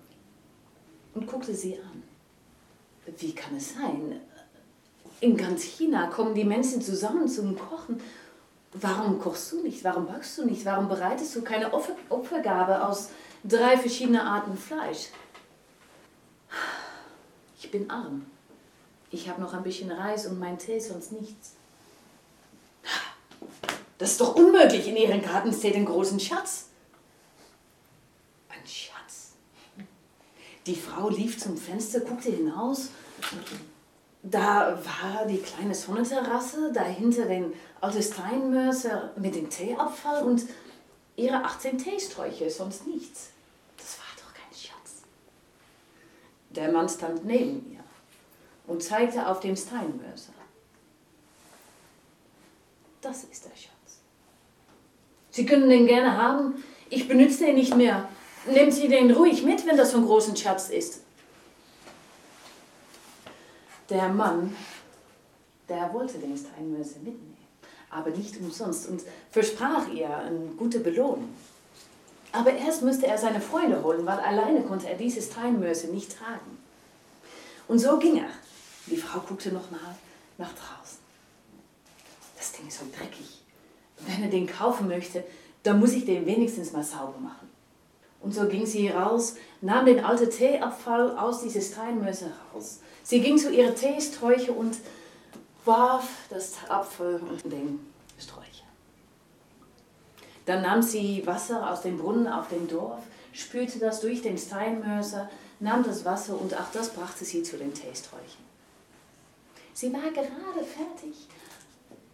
und guckte sie an. Wie kann es sein? In ganz China kommen die Menschen zusammen zum Kochen. Warum kochst du nicht? Warum backst du nicht? Warum bereitest du keine Opfer Opfergabe aus drei verschiedenen Arten Fleisch? Ich bin arm. Ich habe noch ein bisschen Reis und mein Tee, sonst nichts. Das ist doch unmöglich. In ihren Garten steht ein großen Schatz. Ein Schatz. Die Frau lief zum Fenster, guckte hinaus. Da war die kleine Sonnenterrasse, dahinter den alte Steinmörser mit dem Teeabfall und ihre 18 Teesträuche, sonst nichts. Das war doch kein Schatz. Der Mann stand neben ihr und zeigte auf den Steinmörser. Das ist der Schatz. Sie können den gerne haben. Ich benütze den nicht mehr. Nehmen Sie den ruhig mit, wenn das so ein großen Schatz ist. Der Mann, der wollte den Steinmörser mitnehmen, aber nicht umsonst und versprach ihr eine gute Belohnung. Aber erst müsste er seine Freunde holen, weil alleine konnte er diese Steinmörser nicht tragen. Und so ging er. Die Frau guckte noch mal nach draußen. Das Ding ist so dreckig. Wenn er den kaufen möchte, dann muss ich den wenigstens mal sauber machen. Und so ging sie raus, nahm den alten Teeabfall aus dieser Steinmörser raus. Sie ging zu ihrer Teesträuche und warf das Apfel unter den Sträucher. Dann nahm sie Wasser aus dem Brunnen auf dem Dorf, spülte das durch den Steinmörser, nahm das Wasser und auch das brachte sie zu den Teesträuchen. Sie war gerade fertig,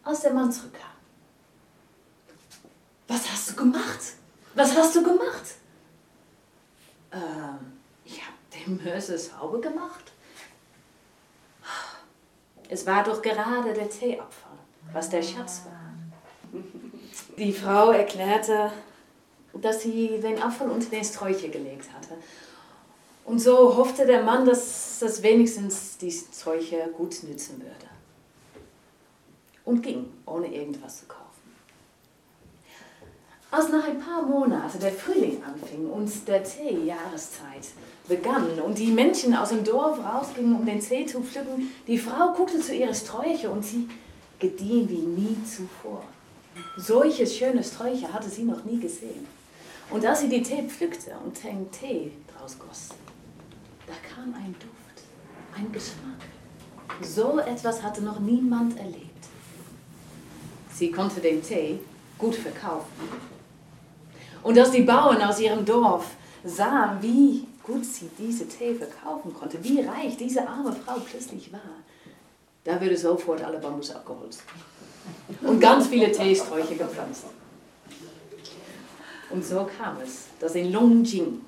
als der Mann zurückkam. Was hast du gemacht? Was hast du gemacht? Ähm, ich habe den Mörser sauber gemacht. Es war doch gerade der Teeabfall, was der Schatz war. Die Frau erklärte, dass sie den Abfall unter den Sträucher gelegt hatte. Und so hoffte der Mann, dass das wenigstens die Sträucher gut nützen würde. Und ging, ohne irgendwas zu kaufen. Als nach ein paar Monaten der Frühling anfing und der Teejahreszeit begann und die Menschen aus dem Dorf rausgingen, um den Tee zu pflücken, die Frau guckte zu ihrer Sträucher und sie gediehen wie nie zuvor. Solche schöne Sträucher hatte sie noch nie gesehen. Und als sie die Tee pflückte und den Tee draus goss, da kam ein Duft, ein Geschmack. So etwas hatte noch niemand erlebt. Sie konnte den Tee gut verkaufen. Und als die Bauern aus ihrem Dorf sahen, wie gut sie diese Tee verkaufen konnte, wie reich diese arme Frau plötzlich war, da würde sofort alle Bambus abgeholzt. Und ganz viele Teesträuche gepflanzt. Und so kam es, dass in Longjing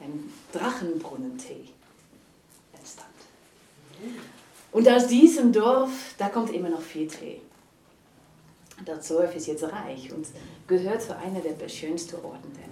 ein Drachenbrunnentee entstand. Und aus diesem Dorf, da kommt immer noch viel Tee. Das Dorf ist jetzt reich und gehört zu einer der schönsten Orten der.